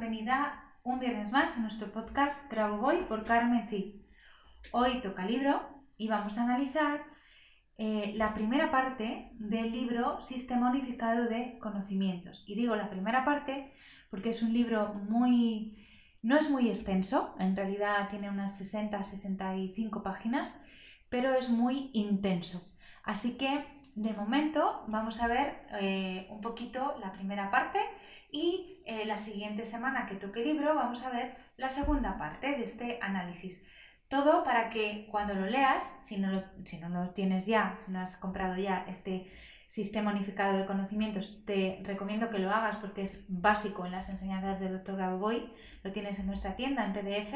Bienvenida un viernes más a nuestro podcast Grabo Voy por Carmen Cid. Hoy toca libro y vamos a analizar eh, la primera parte del libro Sistema Unificado de Conocimientos. Y digo la primera parte porque es un libro muy... no es muy extenso, en realidad tiene unas 60-65 páginas, pero es muy intenso. Así que de momento vamos a ver eh, un poquito la primera parte y eh, la siguiente semana que toque libro vamos a ver la segunda parte de este análisis. Todo para que cuando lo leas, si no lo, si no lo tienes ya, si no has comprado ya este sistema unificado de conocimientos, te recomiendo que lo hagas porque es básico en las enseñanzas del Dr. Grabovoi, lo tienes en nuestra tienda en PDF.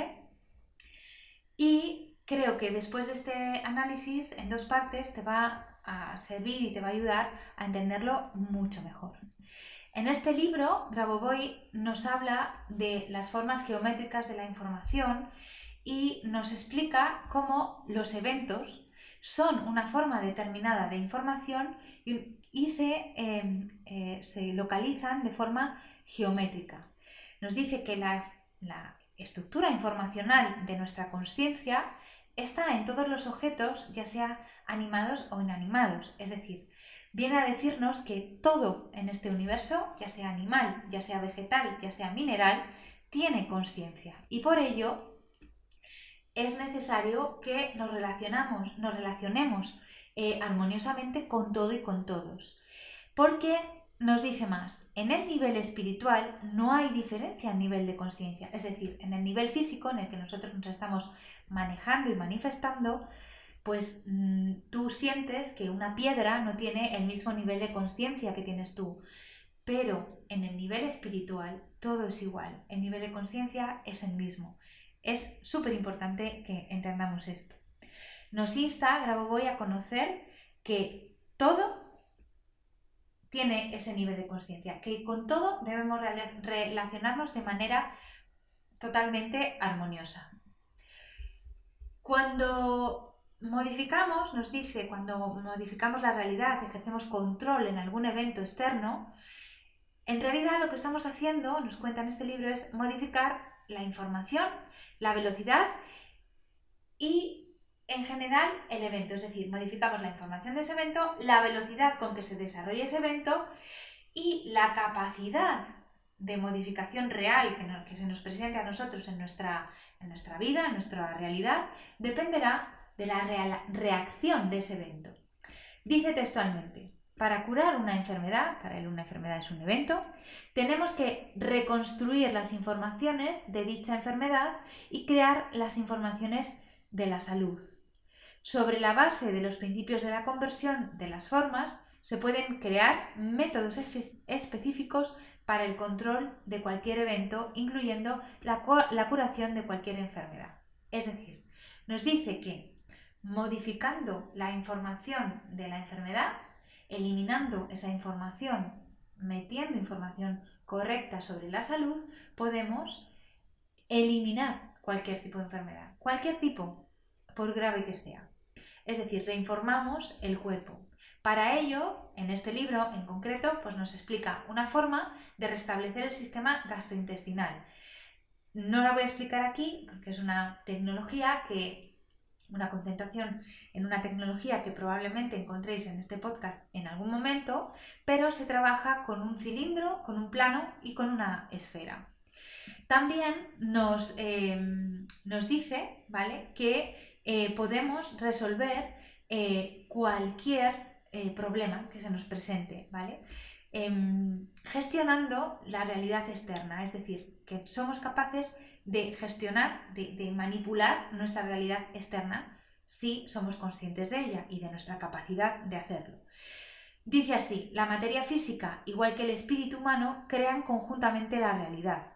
Y creo que después de este análisis en dos partes te va a servir y te va a ayudar a entenderlo mucho mejor. En este libro, Grabovoi nos habla de las formas geométricas de la información y nos explica cómo los eventos son una forma determinada de información y, se, em, eh, se, localizan de forma geométrica. Nos dice que la, la estructura informacional de nuestra conciencia está en todos los objetos, ya sea animados o inanimados. Es decir, viene a decirnos que todo en este universo, ya sea animal, ya sea vegetal, ya sea mineral, tiene conciencia. Y por ello es necesario que nos, relacionamos, nos relacionemos eh, armoniosamente con todo y con todos. Porque nos dice más, en el nivel espiritual no hay diferencia en nivel de conciencia, es decir, en el nivel físico en el que nosotros nos estamos manejando y manifestando, pues mm, tú sientes que una piedra no tiene el mismo nivel de conciencia que tienes tú, pero en el nivel espiritual todo es igual, el nivel de conciencia es el mismo. Es súper importante que entendamos esto. Nos insta voy a conocer que todo tiene ese nivel de conciencia, que con todo debemos relacionarnos de manera totalmente armoniosa. Cuando modificamos, nos dice, cuando modificamos la realidad, ejercemos control en algún evento externo, en realidad lo que estamos haciendo, nos cuenta en este libro, es modificar la información, la velocidad y en general el evento, es decir, modificamos la información de ese evento, la velocidad con que se desarrolla ese evento y la capacidad de modificación real que, se nos presente a nosotros en nuestra, en nuestra vida, en nuestra realidad, dependerá de la reacción de ese evento. Dice textualmente, para curar una enfermedad, para él una enfermedad es un evento, tenemos que reconstruir las informaciones de dicha enfermedad y crear las informaciones de la salud. Sobre la base de los principios de la conversión de las formas, se pueden crear métodos específicos para el control de cualquier evento, incluyendo la, curación de cualquier enfermedad. Es decir, nos dice que modificando la información de la enfermedad, eliminando esa información, metiendo información correcta sobre la salud, podemos eliminar cualquier tipo de enfermedad, cualquier tipo, por grave que sea. Es decir, reinformamos el cuerpo. Para ello, en este libro en concreto, pues nos explica una forma de restablecer el sistema gastrointestinal. No la voy a explicar aquí porque es una tecnología que una concentración en una tecnología que probablemente encontréis en este podcast en algún momento, pero se trabaja con un cilindro, con un plano y con una esfera. También nos, em, nos dice ¿vale? que eh, podemos resolver eh, cualquier eh, problema que se nos presente, ¿vale? Em, gestionando la realidad externa, es decir, que somos capaces de gestionar, de manipular nuestra realidad externa si somos conscientes de ella y de nuestra capacidad de hacerlo. Dice así, la materia física, igual que el espíritu humano, crean conjuntamente la realidad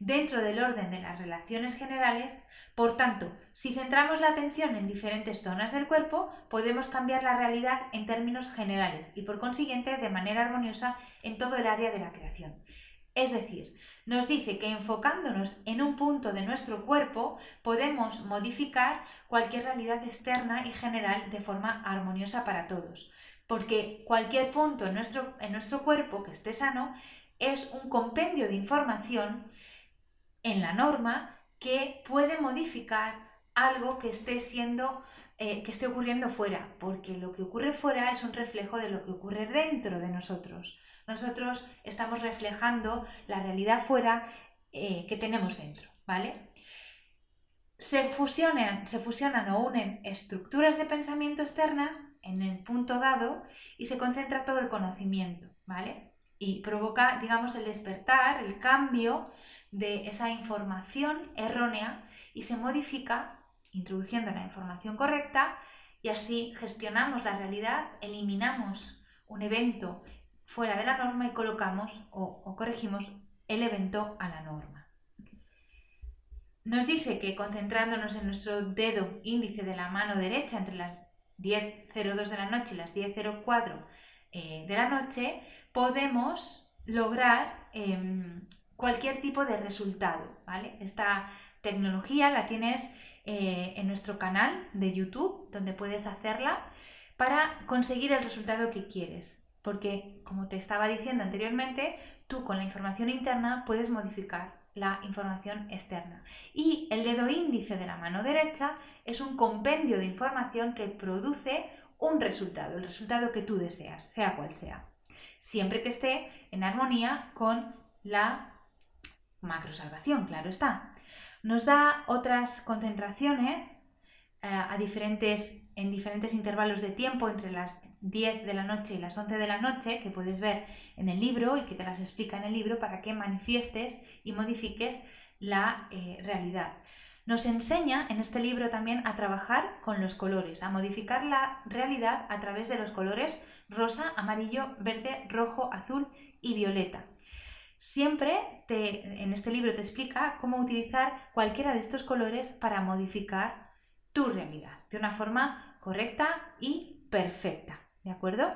dentro del orden de las relaciones generales, por tanto, si centramos la atención en diferentes zonas del cuerpo, podemos cambiar la realidad en términos generales y por consiguiente de manera armoniosa en todo el área de la creación. Es decir, nos dice que enfocándonos en un punto de nuestro cuerpo podemos modificar cualquier realidad externa y general de forma armoniosa para todos, porque cualquier punto en nuestro, en nuestro cuerpo que esté sano es un compendio de información en la norma que puede modificar algo que esté siendo eh, que esté ocurriendo fuera, porque lo que ocurre fuera es un reflejo de lo que ocurre dentro de nosotros. Nosotros estamos reflejando la realidad fuera eh, que tenemos dentro, ¿vale? Se fusionan, se fusionan o unen estructuras de pensamiento externas en el punto dado y se concentra todo el conocimiento, ¿vale? Y provoca, digamos, el despertar, el cambio de esa información errónea y se modifica introduciendo la información correcta y así gestionamos la realidad, eliminamos un evento fuera de la norma y colocamos o, corregimos el evento a la norma. Nos dice que concentrándonos en nuestro dedo índice de la mano derecha entre las 10.02 de la noche y las 10.04 eh, de la noche, podemos lograr em, cualquier tipo de resultado, ¿vale? Esta tecnología la tienes eh, en nuestro canal de YouTube, donde puedes hacerla para conseguir el resultado que quieres. Porque, como te estaba diciendo anteriormente, tú con la información interna puedes modificar la información externa. Y el dedo índice de la mano derecha es un compendio de información que produce un resultado, el resultado que tú deseas, sea cual sea. Siempre que esté en armonía con la macrosalvación, claro está. Nos da otras concentraciones eh, a diferentes, en diferentes intervalos de tiempo entre las 10 de la noche y las 11 de la noche, que puedes ver en el libro y que te las explica en el libro para que manifiestes y modifiques la eh, realidad. Nos enseña en este libro también a trabajar con los colores, a modificar la realidad a través de los colores rosa, amarillo, verde, rojo, azul y violeta. Siempre te, en este libro te explica cómo utilizar cualquiera de estos colores para modificar tu realidad de una forma correcta y perfecta. ¿De acuerdo?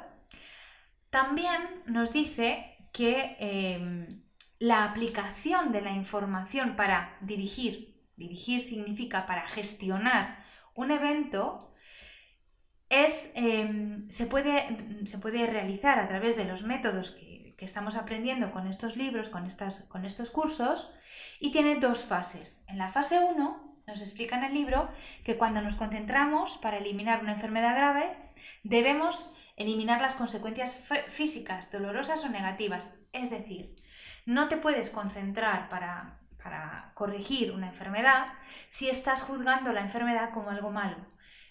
También nos dice que em, la aplicación de la información para dirigir, dirigir significa para gestionar un evento, es, em, se, puede, se puede realizar a través de los métodos que que estamos aprendiendo con estos libros, con, estas, con estos cursos, y tiene dos fases. En la fase 1 nos explica en el libro que cuando nos concentramos para eliminar una enfermedad grave, debemos eliminar las consecuencias físicas, dolorosas o negativas. Es decir, no te puedes concentrar para, para corregir una enfermedad si estás juzgando la enfermedad como algo malo.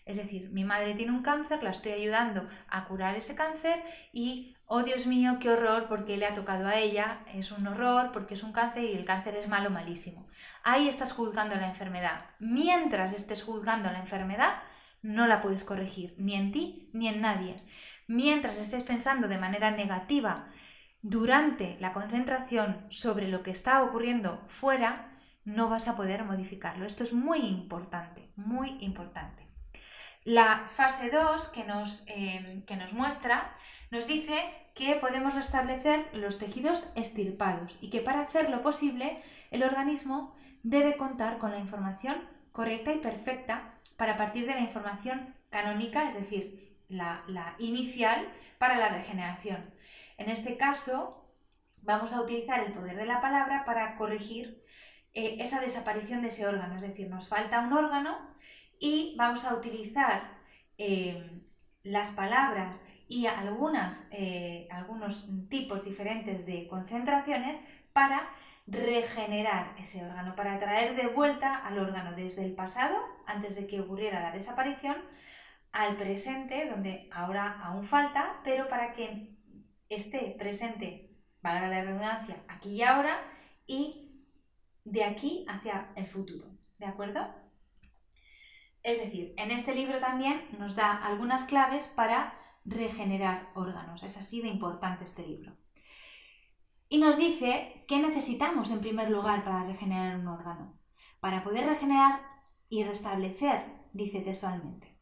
Es decir, mi madre tiene un cáncer, la estoy ayudando a curar ese cáncer y oh Dios mío, qué horror porque le ha tocado a ella, es un horror porque es un cáncer y el cáncer es malo, malísimo. Ahí estás juzgando la enfermedad. Mientras estés juzgando la enfermedad, no la puedes corregir, ni en ti ni en nadie. Mientras estés pensando de manera negativa durante la concentración sobre lo que está ocurriendo fuera, no vas a poder modificarlo. Esto es muy importante, muy importante. La fase 2 que eh, que nos muestra nos dice que podemos restablecer los tejidos estirpados y que para hacerlo posible el organismo debe contar con la información correcta y perfecta para partir de la información canónica, es decir, la, inicial para la regeneración. En este caso, vamos a utilizar el poder de la palabra para corregir eh, esa desaparición de ese órgano, es decir, nos falta un órgano y vamos a utilizar eh, las palabras y algunas, eh, algunos tipos diferentes de concentraciones para regenerar ese órgano, para traer de vuelta al órgano desde el pasado, antes de que ocurriera la desaparición, al presente, donde ahora aún falta, pero para que esté presente, valga la redundancia, aquí y ahora, y de aquí hacia el futuro. ¿De acuerdo? Es decir, en este libro también nos da algunas claves para regenerar órganos. Es así de importante este libro. Y nos dice qué necesitamos en primer lugar para regenerar un órgano. Para poder regenerar y restablecer, dice textualmente,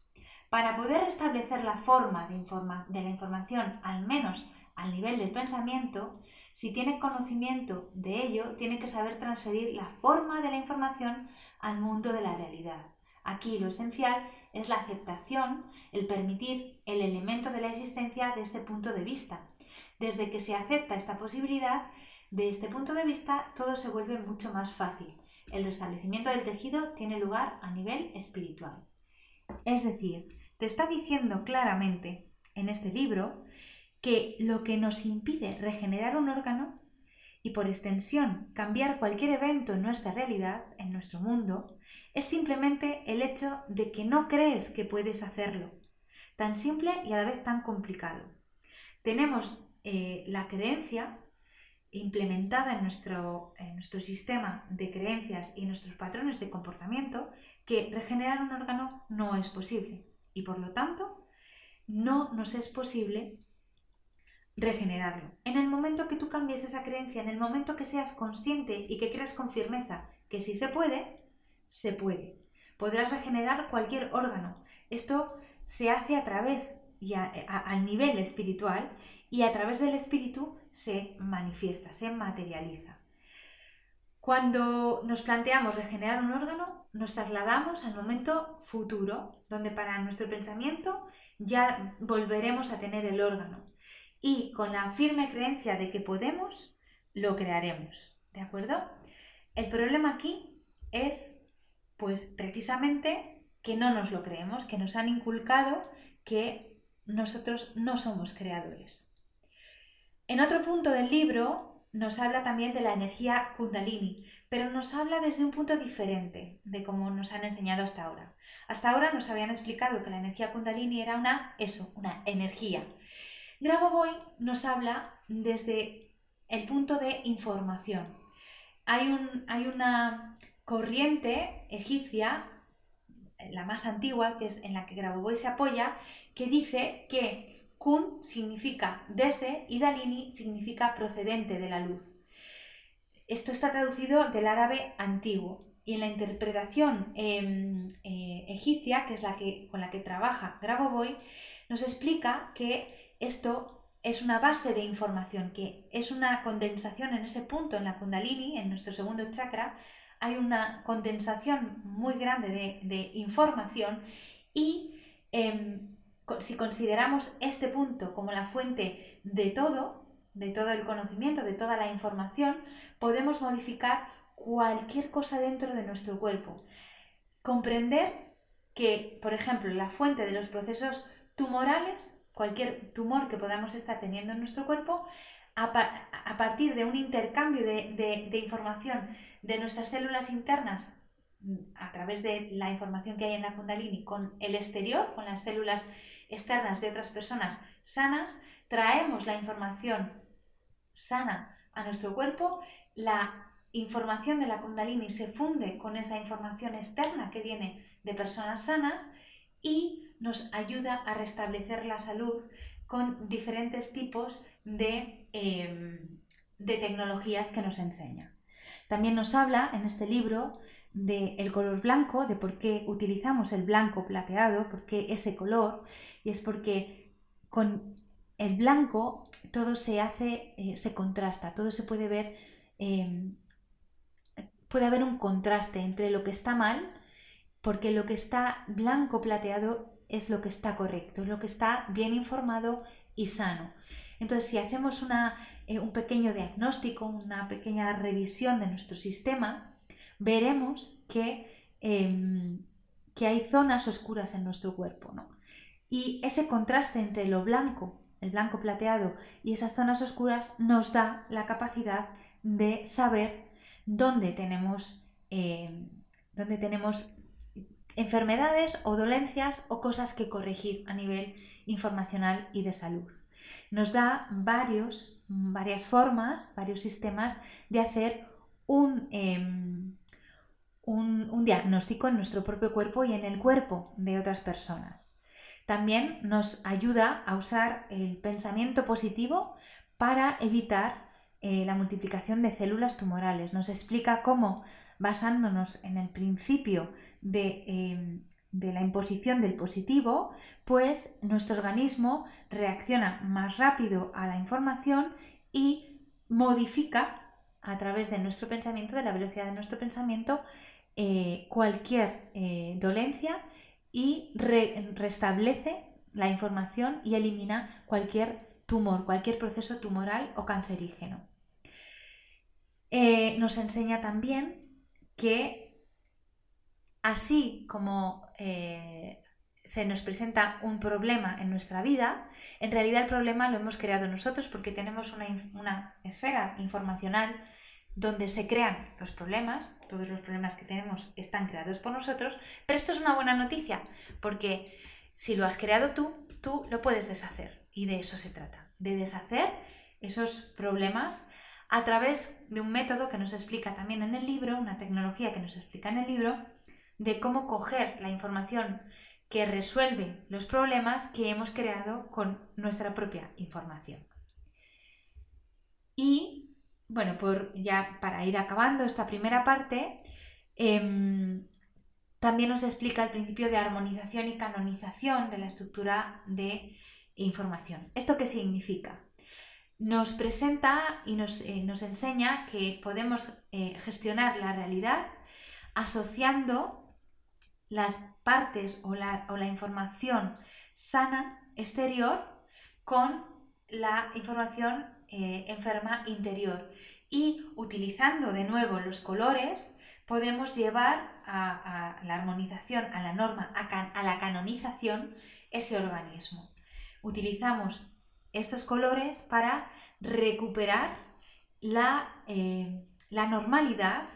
para poder restablecer la forma de, de la información, al menos al nivel del pensamiento, si tiene conocimiento de ello, tiene que saber transferir la forma de la información al mundo de la realidad. Aquí lo esencial es la aceptación, el permitir el elemento de la existencia de este punto de vista. Desde que se acepta esta posibilidad, de este punto de vista, todo se vuelve mucho más fácil. El restablecimiento del tejido tiene lugar a nivel espiritual. Es decir, te está diciendo claramente en este libro que lo que nos impide regenerar un órgano y por extensión cambiar cualquier evento en nuestra realidad, en nuestro mundo, es simplemente el hecho de que no crees que puedes hacerlo. Tan simple y a la vez tan complicado. Tenemos eh, la creencia implementada en nuestro, en nuestro sistema de creencias y nuestros patrones de comportamiento que regenerar un órgano no es posible y por lo tanto no nos es posible regenerarlo. En el momento que tú cambies esa creencia, en el momento que seas consciente y que creas con firmeza que si se puede, se puede. Podrás regenerar cualquier órgano. Esto se hace a través al nivel espiritual y a través del espíritu se manifiesta, se materializa. Cuando nos planteamos regenerar un órgano, nos trasladamos al momento futuro, donde para nuestro pensamiento ya volveremos a tener el órgano y con la firme creencia de que podemos, lo crearemos. ¿De acuerdo? El problema aquí es, pues precisamente, que no nos lo creemos, que nos han inculcado que nosotros no somos creadores. En otro punto del libro nos habla también de la energía kundalini, pero nos habla desde un punto diferente de cómo nos han enseñado hasta ahora. Hasta ahora nos habían explicado que la energía kundalini era una eso, una energía. Grabovoi nos habla desde el punto de información. Hay, un, hay una corriente egipcia, la más antigua, que es en la que Grabovoi se apoya, que dice que Kun significa desde y Dalini significa procedente de la luz. Esto está traducido del árabe antiguo y en la interpretación em, eh, egipcia, que es la que, con la que trabaja Grabovoi, nos explica que esto es una base de información, que es una condensación en ese punto, en la kundalini, en nuestro segundo chakra, hay una condensación muy grande de, información y em, si consideramos este punto como la fuente de todo, de todo el conocimiento, de toda la información, podemos modificar cualquier cosa dentro de nuestro cuerpo. Comprender que, por ejemplo, la fuente de los procesos tumorales cualquier tumor que podamos estar teniendo en nuestro cuerpo, a, partir de un intercambio de, información de nuestras células internas a través de la información que hay en la kundalini con el exterior, con las células externas de otras personas sanas, traemos la información sana a nuestro cuerpo, la información de la kundalini se funde con esa información externa que viene de personas sanas y nos ayuda a restablecer la salud con diferentes tipos de, em, de tecnologías que nos enseña. También nos habla en este libro del color blanco, de por qué utilizamos el blanco plateado, por qué ese color, y es porque con el blanco todo se hace, eh, se contrasta, todo se puede ver, em, puede haber un contraste entre lo que está mal, porque lo que está blanco plateado es lo que está correcto, es lo que está bien informado y sano. Entonces, si hacemos eh, un pequeño diagnóstico, una pequeña revisión de nuestro sistema, veremos que, em, que hay zonas oscuras en nuestro cuerpo. Y ese contraste entre lo blanco, el blanco plateado y esas zonas oscuras nos da la capacidad de saber dónde tenemos, eh, dónde tenemos enfermedades o dolencias o cosas que corregir a nivel informacional y de salud. Nos da varios, varias formas, varios sistemas de hacer un, em, un, un diagnóstico en nuestro propio cuerpo y en el cuerpo de otras personas. También nos ayuda a usar el pensamiento positivo para evitar eh, la multiplicación de células tumorales. Nos explica cómo, basándonos en el principio em, de, la imposición del positivo, pues nuestro organismo reacciona más rápido a la información y modifica a través de nuestro pensamiento, de la velocidad de nuestro pensamiento, eh, cualquier eh, dolencia y restablece la información y elimina cualquier tumor, cualquier proceso tumoral o cancerígeno. Eh, nos enseña también que así como eh, se nos presenta un problema en nuestra vida, en realidad el problema lo hemos creado nosotros porque tenemos una, una esfera informacional donde se crean los problemas, todos los problemas que tenemos están creados por nosotros, pero esto es una buena noticia, porque si lo has creado tú, tú lo puedes deshacer, y de eso se trata, de deshacer esos problemas a través de un método que nos explica también en el libro, una tecnología que nos explica en el libro, de cómo coger la información que resuelve los problemas que hemos creado con nuestra propia información. Y bueno, por, ya para ir acabando esta primera parte, em, también nos explica el principio de armonización y canonización de la estructura de información. ¿Esto qué significa? Nos presenta y nos, eh, enseña que podemos eh, gestionar la realidad asociando las partes o la, o la información sana exterior con la información eh, enferma interior. Y utilizando de nuevo los colores, podemos llevar a, la armonización, a la norma, a, la canonización ese organismo. Utilizamos estos colores para recuperar la, eh, la normalidad,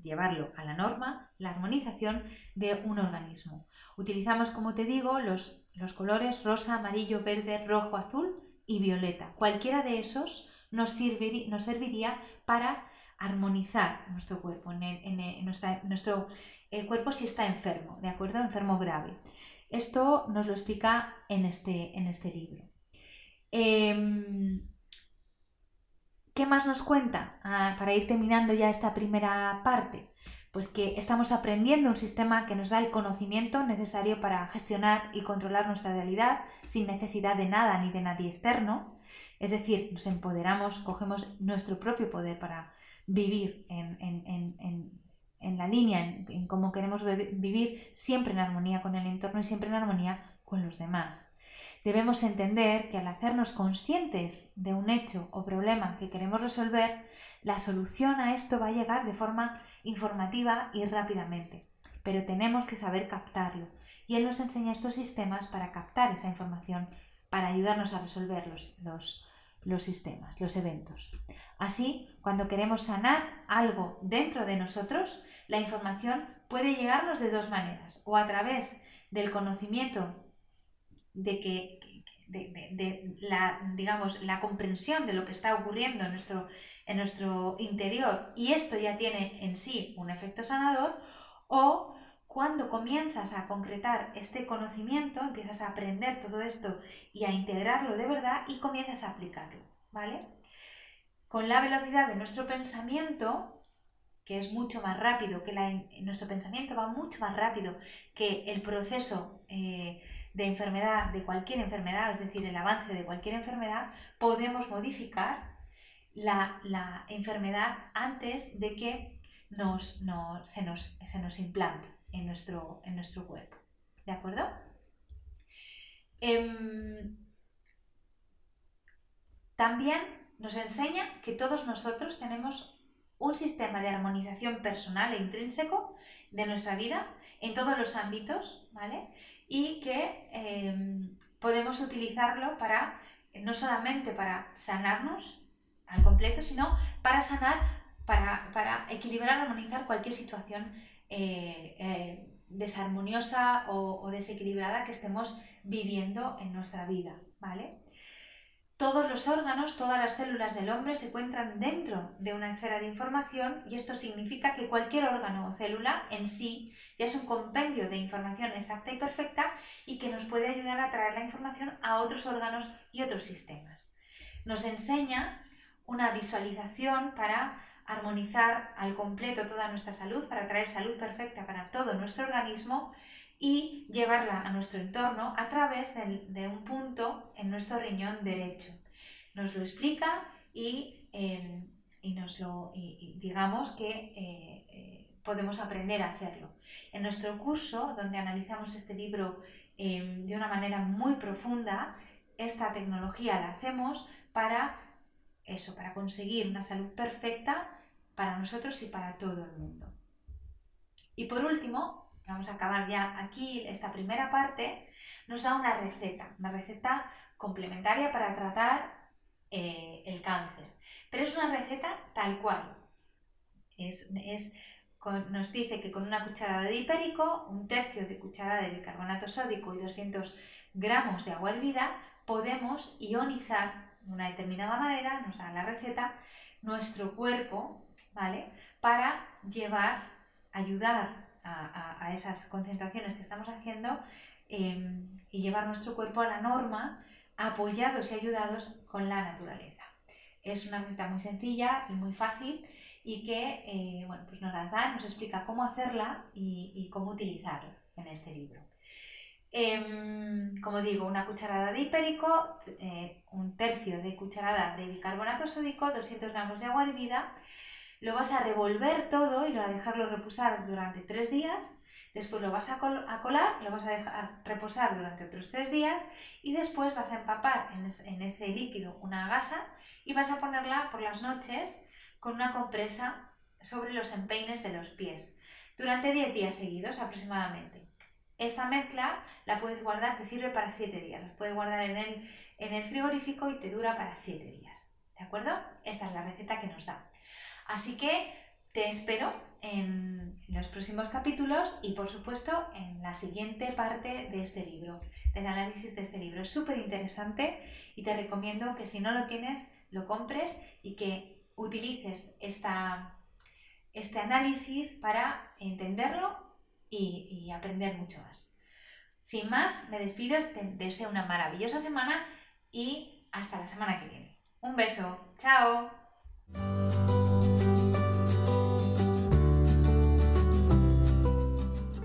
llevarlo a la norma, la armonización de un organismo. Utilizamos, como te digo, los, los colores rosa, amarillo, verde, rojo, azul y violeta. Cualquiera de esos nos, serviría para armonizar nuestro cuerpo, en, nuestro eh, cuerpo si está enfermo, ¿de acuerdo? Enfermo grave. Esto nos lo explica en este, en este libro. Em, ¿Qué más nos cuenta ah, para ir terminando ya esta primera parte? Pues que estamos aprendiendo un sistema que nos da el conocimiento necesario para gestionar y controlar nuestra realidad sin necesidad de nada ni de nadie externo. Es decir, nos empoderamos, cogemos nuestro propio poder para vivir en, la línea, en, cómo queremos vivir siempre en armonía con el entorno y siempre en armonía con los demás. Debemos entender que al hacernos conscientes de un hecho o problema que queremos resolver, la solución a esto va a llegar de forma informativa y rápidamente, pero tenemos que saber captarlo. Y Él nos enseña estos sistemas para captar esa información, para ayudarnos a resolver los, los, sistemas, los eventos. Así, cuando queremos sanar algo dentro de nosotros, la información puede llegarnos de dos maneras, o a través del conocimiento de que de, la, digamos, la comprensión de lo que está ocurriendo en nuestro, en nuestro interior y esto ya tiene en sí un efecto sanador, o cuando comienzas a concretar este conocimiento, empiezas a aprender todo esto y a integrarlo de verdad y comienzas a aplicarlo, ¿vale? Con la velocidad de nuestro pensamiento, que es mucho más rápido, que nuestro pensamiento va mucho más rápido que el proceso eh, de enfermedad, de cualquier enfermedad, es decir, el avance de cualquier enfermedad, podemos modificar la, enfermedad antes de que nos, se, nos, implante en nuestro, en nuestro cuerpo. ¿De acuerdo? Em, también nos enseña que todos nosotros tenemos un sistema de armonización personal e intrínseco de nuestra vida en todos los ámbitos, ¿vale? Y que em, podemos utilizarlo para, no solamente para sanarnos al completo, sino para sanar para, equilibrar, armonizar cualquier situación eh, eh, desarmoniosa o, desequilibrada que estemos viviendo en nuestra vida, ¿vale? Todos los órganos, todas las células del hombre se encuentran dentro de una esfera de información y esto significa que cualquier órgano o célula en sí ya es un compendio de información exacta y perfecta y que nos puede ayudar a traer la información a otros órganos y otros sistemas. Nos enseña una visualización para armonizar al completo toda nuestra salud, para traer salud perfecta para todo nuestro organismo y llevarla a nuestro entorno a través de, un punto en nuestro riñón derecho. Nos lo explica y, em, nos lo, digamos que eh, eh, podemos aprender a hacerlo. En nuestro curso, donde analizamos este libro em, de una manera muy profunda, esta tecnología la hacemos para eso, para conseguir una salud perfecta para nosotros y para todo el mundo. Y por último, vamos a acabar ya aquí esta primera parte, nos da una receta, una receta complementaria para tratar eh, el cáncer. Pero es una receta tal cual. Es, nos dice que con una cucharada de hipérico, un tercio de cucharada de bicarbonato sódico y 200 gramos de agua hervida, podemos ionizar de una determinada manera, nos da la receta, nuestro cuerpo ¿vale? Para llevar, ayudar a, esas concentraciones que estamos haciendo em, y llevar nuestro cuerpo a la norma, apoyados y ayudados con la naturaleza. Es una receta muy sencilla y muy fácil y que eh, bueno, pues nos la da, nos explica cómo hacerla y, cómo utilizarla en este libro. Em, como digo, una cucharada de hipérico, eh, un tercio de cucharada de bicarbonato sódico, 200 gramos de agua hervida lo vas a revolver todo y lo vas a dejarlo reposar durante tres días. Después lo vas a, colar, lo vas a dejar reposar durante otros tres días y después vas a empapar en, ese líquido una gasa y vas a ponerla por las noches con una compresa sobre los empeines de los pies durante 10 días seguidos aproximadamente. Esta mezcla la puedes guardar, te sirve para 7 días. La puedes guardar en el, en el frigorífico y te dura para 7 días. ¿De acuerdo? Esta es la receta que nos da. Así que te espero en los próximos capítulos y por supuesto en la siguiente parte de este libro, del análisis de este libro. Es súper interesante y te recomiendo que si no lo tienes, lo compres y que utilices este análisis para entenderlo y, y aprender mucho más. Sin más, me despido, te deseo una maravillosa semana y hasta la semana que viene. Un beso, chao.